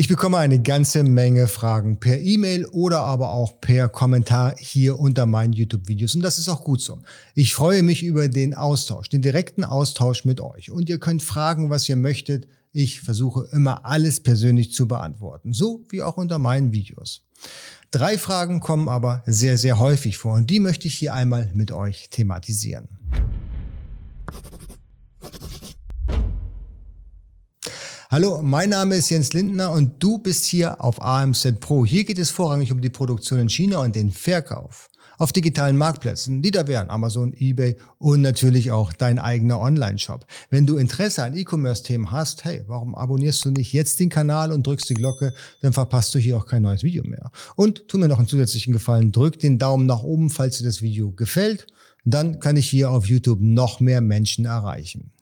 Ich bekomme eine ganze Menge Fragen per E-Mail oder aber auch per Kommentar hier unter meinen YouTube-Videos und das ist auch gut so. Ich freue mich über den Austausch, den direkten Austausch mit euch und ihr könnt fragen, was ihr möchtet. Ich versuche immer alles persönlich zu beantworten, so wie auch unter meinen Videos. Drei Fragen kommen aber sehr, sehr häufig vor und die möchte ich hier einmal mit euch thematisieren. Hallo, mein Name ist Jens Lindner und du bist hier auf AMZ Pro. Hier geht es vorrangig um die Produktion in China und den Verkauf auf digitalen Marktplätzen, die da wären Amazon, eBay und natürlich auch dein eigener Online-Shop. Wenn du Interesse an E-Commerce-Themen hast, hey, warum abonnierst du nicht jetzt den Kanal und drückst die Glocke, dann verpasst du hier auch kein neues Video mehr. Und tu mir noch einen zusätzlichen Gefallen, drück den Daumen nach oben, falls dir das Video gefällt, dann kann ich hier auf YouTube noch mehr Menschen erreichen.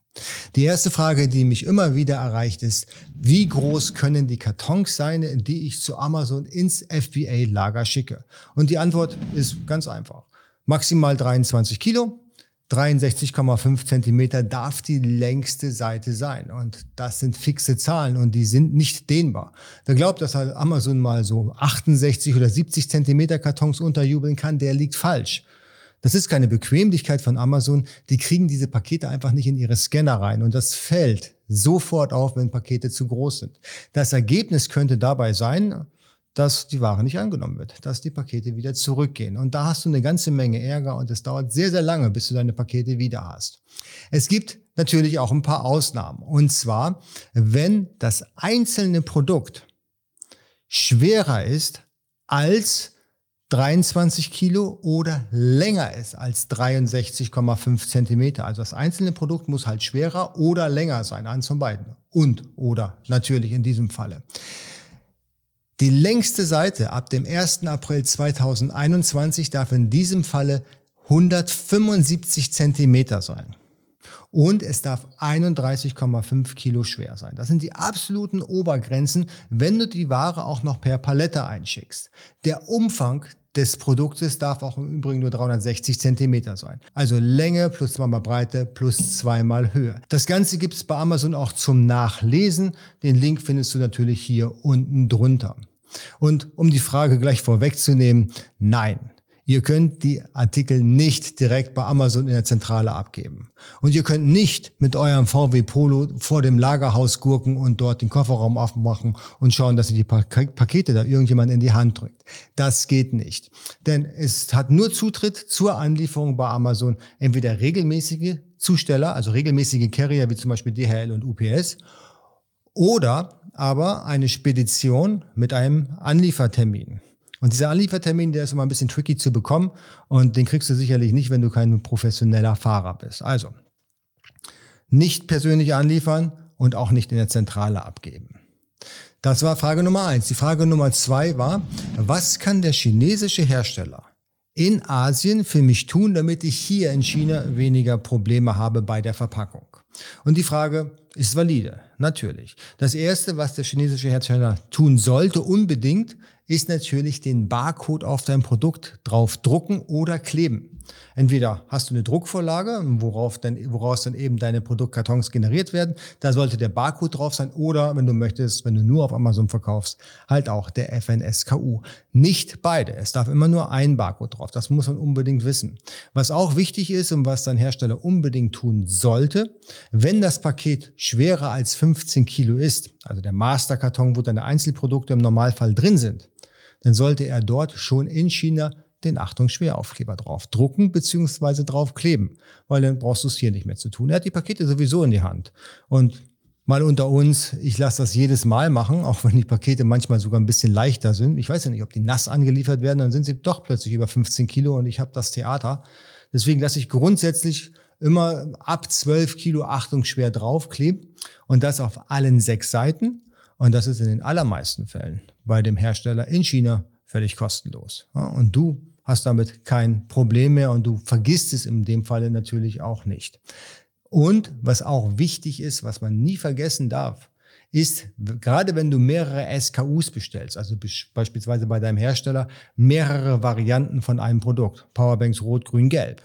Die erste Frage, die mich immer wieder erreicht, ist, wie groß können die Kartons sein, die ich zu Amazon ins FBA-Lager schicke? Und die Antwort ist ganz einfach. Maximal 23 Kilo, 63,5 Zentimeter darf die längste Seite sein. Und das sind fixe Zahlen und die sind nicht dehnbar. Wer glaubt, dass halt Amazon mal so 68 oder 70 Zentimeter Kartons unterjubeln kann, der liegt falsch. Das ist keine Bequemlichkeit von Amazon. Die kriegen diese Pakete einfach nicht in ihre Scanner rein. Und das fällt sofort auf, wenn Pakete zu groß sind. Das Ergebnis könnte dabei sein, dass die Ware nicht angenommen wird, dass die Pakete wieder zurückgehen. Und da hast du eine ganze Menge Ärger und es dauert sehr, sehr lange, bis du deine Pakete wieder hast. Es gibt natürlich auch ein paar Ausnahmen. Und zwar, wenn das einzelne Produkt schwerer ist als 23 Kilo oder länger ist als 63,5 Zentimeter. Also das einzelne Produkt muss halt schwerer oder länger sein, eins von beiden. Und oder natürlich in diesem Falle. Die längste Seite ab dem 1. April 2021 darf in diesem Falle 175 Zentimeter sein und es darf 31,5 Kilo schwer sein. Das sind die absoluten Obergrenzen, wenn du die Ware auch noch per Palette einschickst. Der Umfang des Produktes darf auch im Übrigen nur 360 Zentimeter sein. Also Länge plus zweimal Breite plus zweimal Höhe. Das Ganze gibt es bei Amazon auch zum Nachlesen. Den Link findest du natürlich hier unten drunter. Und um die Frage gleich vorwegzunehmen, nein. Ihr könnt die Artikel nicht direkt bei Amazon in der Zentrale abgeben. Und ihr könnt nicht mit eurem VW Polo vor dem Lagerhaus gurken und dort den Kofferraum aufmachen und schauen, dass ihr die Pakete da irgendjemand in die Hand drückt. Das geht nicht. Denn es hat nur Zutritt zur Anlieferung bei Amazon entweder regelmäßige Zusteller, also regelmäßige Carrier wie zum Beispiel DHL und UPS, oder aber eine Spedition mit einem Anliefertermin. Und dieser Anliefertermin, der ist immer ein bisschen tricky zu bekommen und den kriegst du sicherlich nicht, wenn du kein professioneller Fahrer bist. Also nicht persönlich anliefern und auch nicht in der Zentrale abgeben. Das war Frage Nummer eins. Die Frage Nummer zwei war, was kann der chinesische Hersteller in Asien für mich tun, damit ich hier in China weniger Probleme habe bei der Verpackung? Und die Frage ist valide, natürlich. Das Erste, was der chinesische Hersteller tun sollte, unbedingt, ist natürlich den Barcode auf dein Produkt drauf drucken oder kleben. Entweder hast du eine Druckvorlage, worauf dann, woraus dann eben deine Produktkartons generiert werden. Da sollte der Barcode drauf sein oder wenn du möchtest, wenn du nur auf Amazon verkaufst, halt auch der FNSKU. Nicht beide. Es darf immer nur ein Barcode drauf. Das muss man unbedingt wissen. Was auch wichtig ist und was dein Hersteller unbedingt tun sollte, wenn das Paket schwerer als 15 Kilo ist, also der Masterkarton, wo deine Einzelprodukte im Normalfall drin sind, dann sollte er dort schon in China den Achtung Schweraufkleber drauf drucken bzw. drauf kleben, weil dann brauchst du es hier nicht mehr zu tun. Er hat die Pakete sowieso in die Hand. Und mal unter uns, ich lasse das jedes Mal machen, auch wenn die Pakete manchmal sogar ein bisschen leichter sind. Ich weiß ja nicht, ob die nass angeliefert werden, dann sind sie doch plötzlich über 15 Kilo und ich habe das Theater. Deswegen lasse ich grundsätzlich immer ab 12 Kilo Achtung schwer draufkleben und das auf allen sechs Seiten. Und das ist in den allermeisten Fällen bei dem Hersteller in China völlig kostenlos. Und du hast damit kein Problem mehr und du vergisst es in dem Falle natürlich auch nicht. Und was auch wichtig ist, was man nie vergessen darf, ist, gerade wenn du mehrere SKUs bestellst, also beispielsweise bei deinem Hersteller mehrere Varianten von einem Produkt, Powerbanks Rot, Grün, Gelb,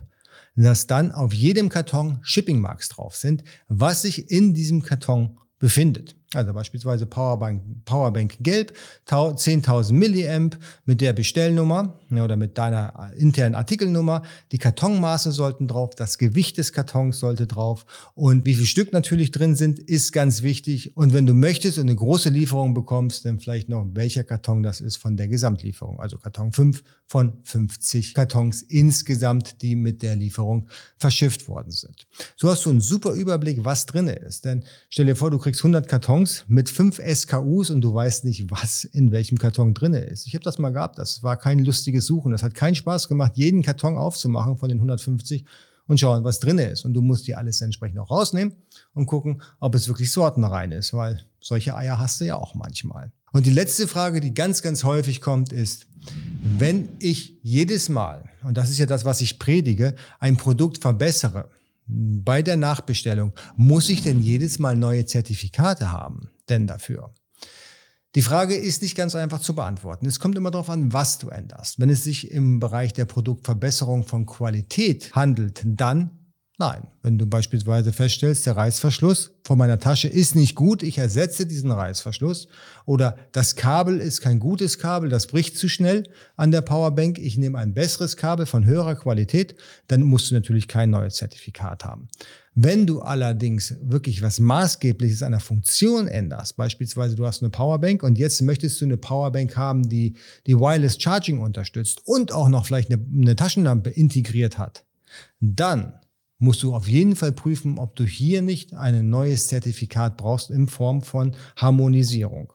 dass dann auf jedem Karton Shipping Marks drauf sind, was sich in diesem Karton befindet. Also beispielsweise Powerbank, Powerbank Gelb, 10.000 Milliamp mit der Bestellnummer oder mit deiner internen Artikelnummer. Die Kartonmaße sollten drauf, das Gewicht des Kartons sollte drauf und wie viel Stück natürlich drin sind, ist ganz wichtig. Und wenn du möchtest und eine große Lieferung bekommst, dann vielleicht noch welcher Karton das ist von der Gesamtlieferung. Also Karton 5 von 50 Kartons insgesamt, die mit der Lieferung verschifft worden sind. So hast du einen super Überblick, was drin ist. Denn stell dir vor, du kriegst 100 Kartons mit 5 SKUs und du weißt nicht, was in welchem Karton drin ist. Ich habe das mal gehabt, das war kein lustiges Suchen. Das hat keinen Spaß gemacht, jeden Karton aufzumachen von den 150 und schauen, was drin ist. Und du musst dir alles entsprechend auch rausnehmen und gucken, ob es wirklich sortenrein ist, weil solche Eier hast du ja auch manchmal. Und die letzte Frage, die ganz, ganz häufig kommt, ist, wenn ich jedes Mal, und das ist ja das, was ich predige, ein Produkt verbessere, bei der Nachbestellung, muss ich denn jedes Mal neue Zertifikate haben denn dafür? Die Frage ist nicht ganz einfach zu beantworten. Es kommt immer darauf an, was du änderst. Wenn es sich im Bereich der Produktverbesserung von Qualität handelt, dann Nein, wenn du beispielsweise feststellst, der Reißverschluss von meiner Tasche ist nicht gut, ich ersetze diesen Reißverschluss oder das Kabel ist kein gutes Kabel, das bricht zu schnell an der Powerbank, ich nehme ein besseres Kabel von höherer Qualität, dann musst du natürlich kein neues Zertifikat haben. Wenn du allerdings wirklich was Maßgebliches an der Funktion änderst, beispielsweise du hast eine Powerbank und jetzt möchtest du eine Powerbank haben, die die Wireless Charging unterstützt und auch noch vielleicht eine, eine Taschenlampe integriert hat, dann musst du auf jeden Fall prüfen, ob du hier nicht ein neues Zertifikat brauchst in Form von Harmonisierung.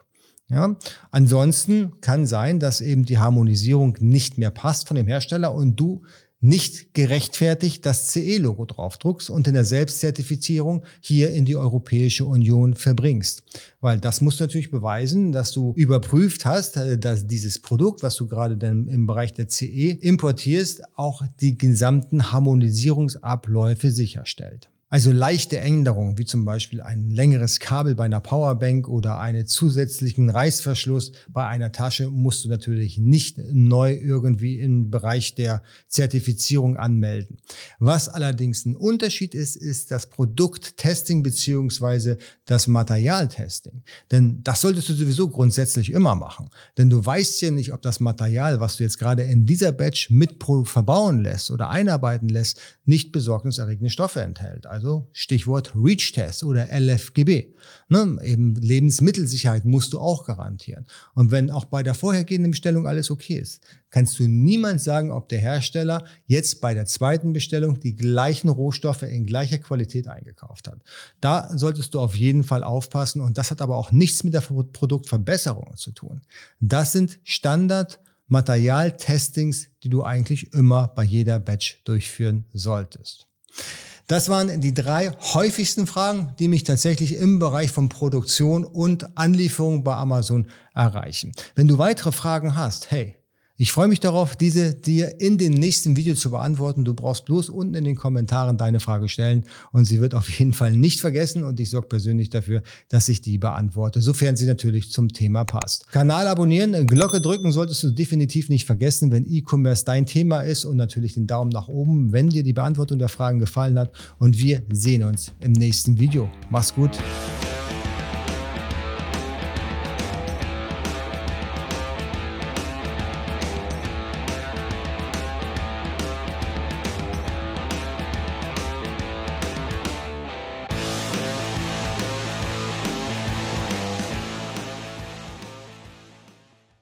Ja, ansonsten kann sein, dass eben die Harmonisierung nicht mehr passt von dem Hersteller und du nicht gerechtfertigt das CE-Logo draufdruckst und in der Selbstzertifizierung hier in die Europäische Union verbringst. Weil das muss natürlich beweisen, dass du überprüft hast, äh, dass dieses Produkt, was du gerade dann im Bereich der CE importierst, auch die gesamten Harmonisierungsabläufe sicherstellt. Also leichte Änderungen, wie zum Beispiel ein längeres Kabel bei einer Powerbank oder einen zusätzlichen Reißverschluss bei einer Tasche, musst du natürlich nicht neu irgendwie im Bereich der Zertifizierung anmelden. Was allerdings ein Unterschied ist, ist das Produkttesting beziehungsweise das Materialtesting. Denn das solltest du sowieso grundsätzlich immer machen. Denn du weißt ja nicht, ob das Material, was du jetzt gerade in dieser Batch mit verbauen lässt oder einarbeiten lässt, nicht besorgniserregende Stoffe enthält. Also Stichwort REACH-Test oder LFGB. Ne, eben Lebensmittelsicherheit musst du auch garantieren. Und wenn auch bei der vorhergehenden Bestellung alles okay ist, kannst du niemand sagen, ob der Hersteller jetzt bei der zweiten Bestellung die gleichen Rohstoffe in gleicher Qualität eingekauft hat. Da solltest du auf jeden Fall aufpassen und das hat aber auch nichts mit der Produktverbesserung zu tun. Das sind Standard Materialtestings, die du eigentlich immer bei jeder Batch durchführen solltest. Das waren die drei häufigsten Fragen, die mich tatsächlich im Bereich von Produktion und Anlieferung bei Amazon erreichen. Wenn du weitere Fragen hast, hey, ich freue mich darauf, diese dir in dem nächsten Video zu beantworten. Du brauchst bloß unten in den Kommentaren deine Frage stellen und sie wird auf jeden Fall nicht vergessen und ich sorge persönlich dafür, dass ich die beantworte, sofern sie natürlich zum Thema passt. Kanal abonnieren, Glocke drücken solltest du definitiv nicht vergessen, wenn E-Commerce dein Thema ist und natürlich den Daumen nach oben, wenn dir die Beantwortung der Fragen gefallen hat und wir sehen uns im nächsten Video. Mach's gut.